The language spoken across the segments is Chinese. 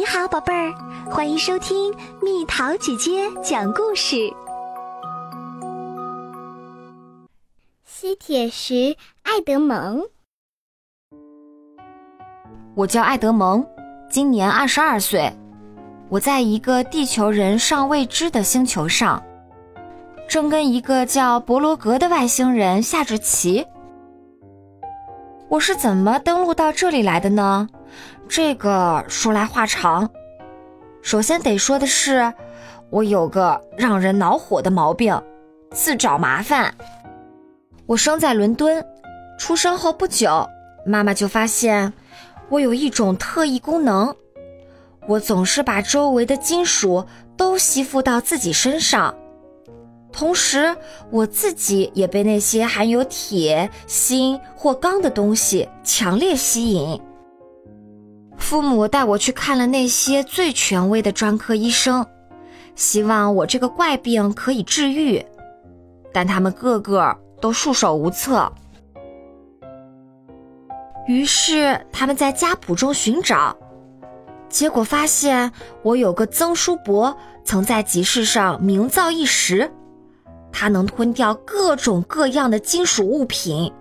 你好，宝贝儿，欢迎收听蜜桃姐姐讲故事。吸铁石爱德蒙，我叫爱德蒙，今年二十二岁。我在一个地球人尚未知的星球上，正跟一个叫博罗格的外星人下着棋。我是怎么登陆到这里来的呢？这个说来话长。首先得说的是，我有个让人恼火的毛病，自找麻烦。我生在伦敦，出生后不久，妈妈就发现我有一种特异功能，我总是把周围的金属都吸附到自己身上，同时我自己也被那些含有铁、锌或钢的东西强烈吸引。父母带我去看了那些最权威的专科医生，希望我这个怪病可以治愈，但他们个个。都束手无策，于是他们在家谱中寻找，结果发现我有个曾叔伯曾在集市上名噪一时，他能吞掉各种各样的金属物品。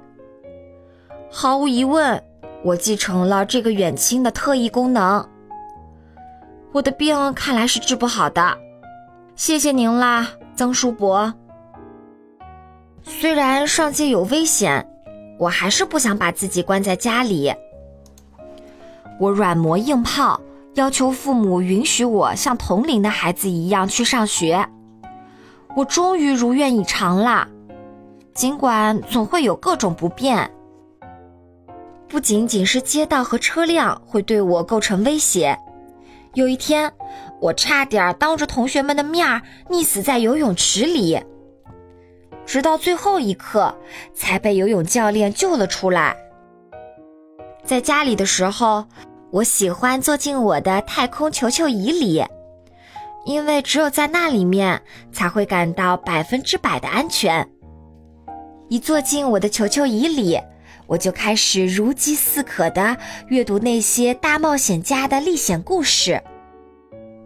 毫无疑问，我继承了这个远亲的特异功能。我的病看来是治不好的，谢谢您啦，曾叔伯。虽然上街有危险，我还是不想把自己关在家里。我软磨硬泡，要求父母允许我像同龄的孩子一样去上学。我终于如愿以偿啦，尽管总会有各种不便。不仅仅是街道和车辆会对我构成威胁，有一天，我差点当着同学们的面溺死在游泳池里。直到最后一刻，才被游泳教练救了出来。在家里的时候，我喜欢坐进我的太空球球椅里，因为只有在那里面才会感到百分之百的安全。一坐进我的球球椅里，我就开始如饥似渴地阅读那些大冒险家的历险故事。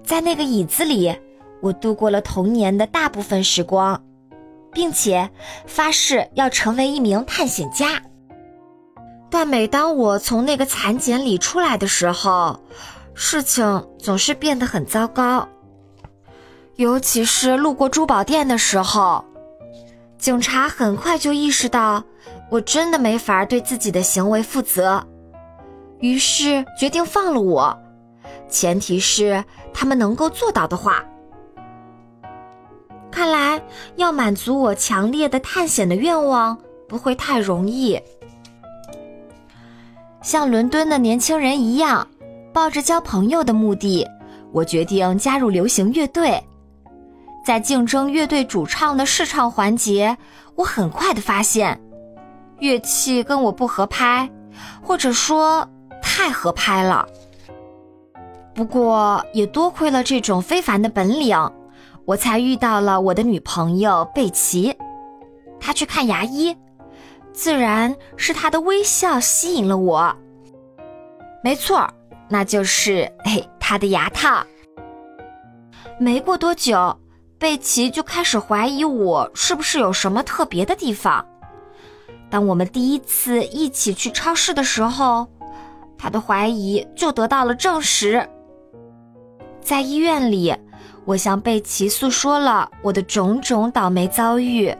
在那个椅子里，我度过了童年的大部分时光。并且发誓要成为一名探险家。但每当我从那个蚕茧里出来的时候，事情总是变得很糟糕。尤其是路过珠宝店的时候，警察很快就意识到我真的没法对自己的行为负责，于是决定放了我，前提是他们能够做到的话。看来要满足我强烈的探险的愿望不会太容易。像伦敦的年轻人一样，抱着交朋友的目的，我决定加入流行乐队。在竞争乐队主唱的试唱环节，我很快的发现，乐器跟我不合拍，或者说太合拍了。不过也多亏了这种非凡的本领。我才遇到了我的女朋友贝奇，她去看牙医，自然是她的微笑吸引了我。没错，那就是嘿她的牙套。没过多久，贝奇就开始怀疑我是不是有什么特别的地方。当我们第一次一起去超市的时候，他的怀疑就得到了证实。在医院里。我向贝奇诉说了我的种种倒霉遭遇。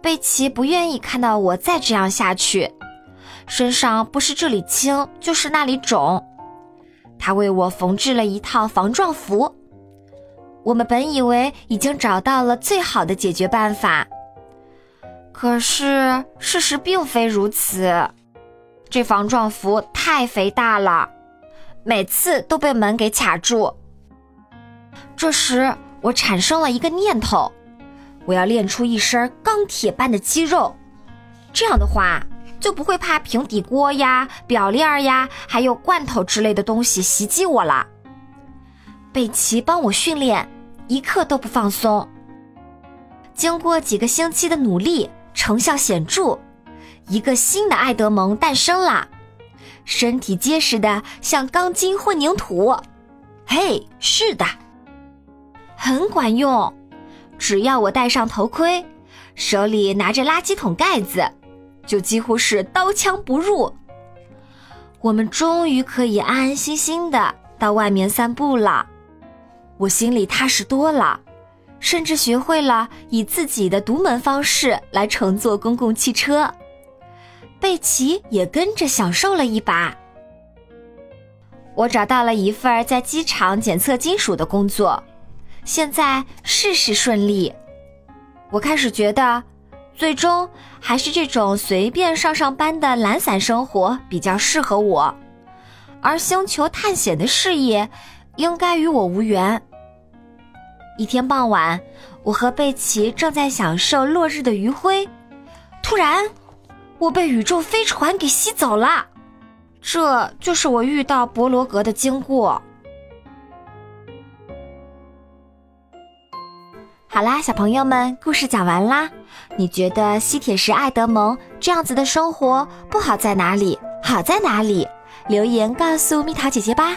贝奇不愿意看到我再这样下去，身上不是这里青就是那里肿。他为我缝制了一套防撞服。我们本以为已经找到了最好的解决办法，可是事实并非如此。这防撞服太肥大了，每次都被门给卡住。这时，我产生了一个念头：我要练出一身钢铁般的肌肉，这样的话就不会怕平底锅呀、表链呀，还有罐头之类的东西袭击我了。贝奇帮我训练，一刻都不放松。经过几个星期的努力，成效显著，一个新的爱德蒙诞生了。身体结实的像钢筋混凝土。嘿，是的，很管用。只要我戴上头盔，手里拿着垃圾桶盖子，就几乎是刀枪不入。我们终于可以安安心心的到外面散步了，我心里踏实多了，甚至学会了以自己的独门方式来乘坐公共汽车。贝奇也跟着享受了一把。我找到了一份在机场检测金属的工作，现在事事顺利。我开始觉得，最终还是这种随便上上班的懒散生活比较适合我，而星球探险的事业应该与我无缘。一天傍晚，我和贝奇正在享受落日的余晖，突然，我被宇宙飞船给吸走了。这就是我遇到博罗格的经过。好啦，小朋友们，故事讲完啦。你觉得吸铁石爱德蒙这样子的生活不好在哪里？好在哪里？留言告诉蜜桃姐姐吧。